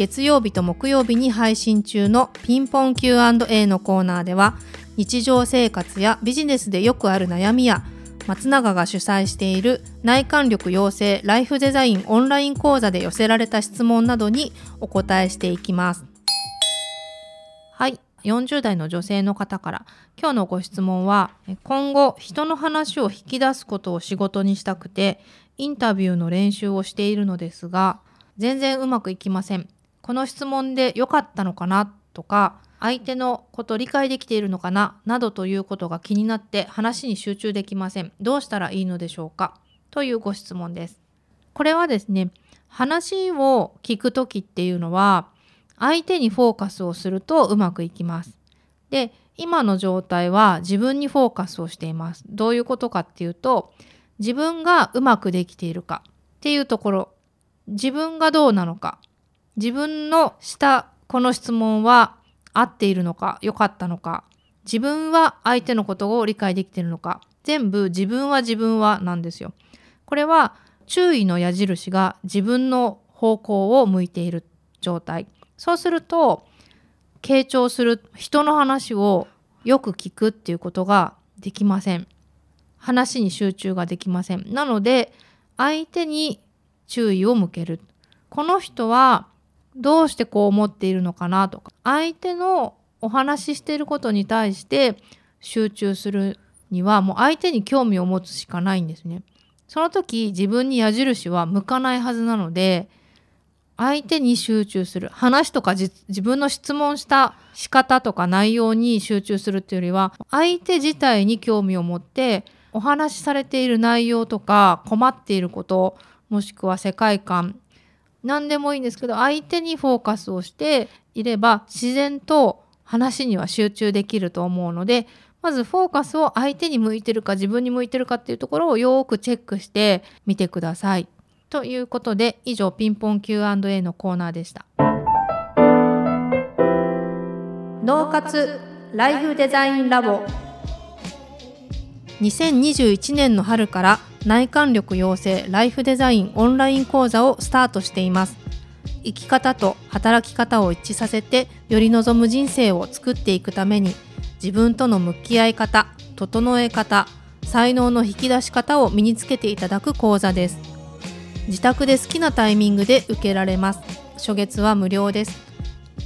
月曜日と木曜日に配信中のピンポン Q&A のコーナーでは日常生活やビジネスでよくある悩みや松永が主催している内観力養成ライフデザインオンライン講座で寄せられた質問などにお答えしていきます。はい40代の女性の方から今日のご質問は今後人の話を引き出すことを仕事にしたくてインタビューの練習をしているのですが全然うまくいきませんこの質問で良かったのかなとか相手のこと理解できているのかななどということが気になって話に集中できません。どうしたらいいのでしょうか？というご質問です。これはですね話を聞く時っていうのは相手にフォーカスをするとうまくいきます。で今の状態は自分にフォーカスをしています。どういうことかっていうと自分がうまくできているかっていうところ。自分がどうなのか。自分のしたこの質問は合っているのか良かったのか自分は相手のことを理解できているのか全部自分は自分はなんですよ。これは注意の矢印が自分の方向を向いている状態。そうすると傾聴する人の話をよく聞くっていうことができません。話に集中ができません。なので相手に注意を向ける。この人はどうしてこう思っているのかなとか相手のお話ししていることに対して集中するにはもう相手に興味を持つしかないんですね。その時自分に矢印は向かないはずなので相手に集中する話とか自分の質問した仕方とか内容に集中するっていうよりは相手自体に興味を持ってお話しされている内容とか困っていることもしくは世界観何でもいいんですけど相手にフォーカスをしていれば自然と話には集中できると思うのでまずフォーカスを相手に向いてるか自分に向いてるかっていうところをよくチェックしてみてください。ということで以上ピンポン Q&A のコーナーでした。脳活ライフデザインラボ2021年の春から内観力養成ライフデザインオンライン講座をスタートしています。生き方と働き方を一致させてより望む人生を作っていくために自分との向き合い方整え方才能の引き出し方を身につけていただく講座です。自宅で好きなタイミングで受けられます。初月は無料です。